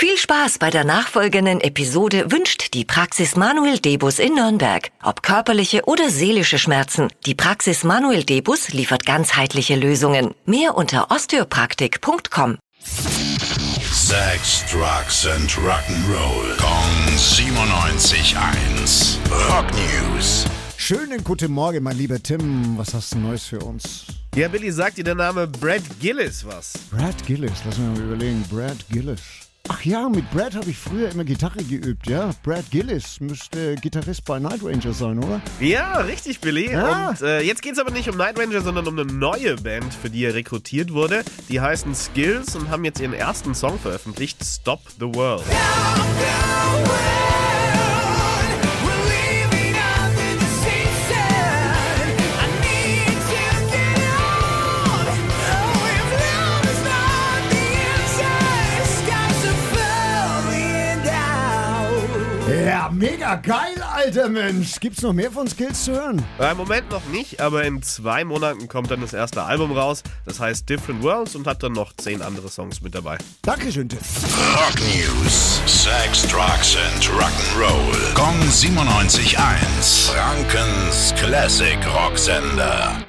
Viel Spaß bei der nachfolgenden Episode wünscht die Praxis Manuel Debus in Nürnberg. Ob körperliche oder seelische Schmerzen, die Praxis Manuel Debus liefert ganzheitliche Lösungen. Mehr unter osteopraktik.com. Sex, Drugs and Rock'n'Roll. Kong 97.1. Rock News. Schönen guten Morgen, mein lieber Tim. Was hast du Neues für uns? Ja, Billy, sagt dir der Name Brad Gillis was? Brad Gillis, lass mich mal überlegen. Brad Gillis. Ach ja, mit Brad habe ich früher immer Gitarre geübt, ja. Brad Gillis müsste Gitarrist bei Night Ranger sein, oder? Ja, richtig, Billy. Ja. Und äh, jetzt geht's aber nicht um Night Ranger, sondern um eine neue Band, für die er rekrutiert wurde. Die heißen Skills und haben jetzt ihren ersten Song veröffentlicht, Stop the World. Ja, mega geil, alter Mensch. Gibt's noch mehr von Skills zu hören? Äh, Im Moment noch nicht, aber in zwei Monaten kommt dann das erste Album raus. Das heißt Different Worlds und hat dann noch zehn andere Songs mit dabei. Dankeschön, Tim. Rock News. Sex, Drugs and Rock'n'Roll. Kong 97.1. Frankens Classic Rocksender.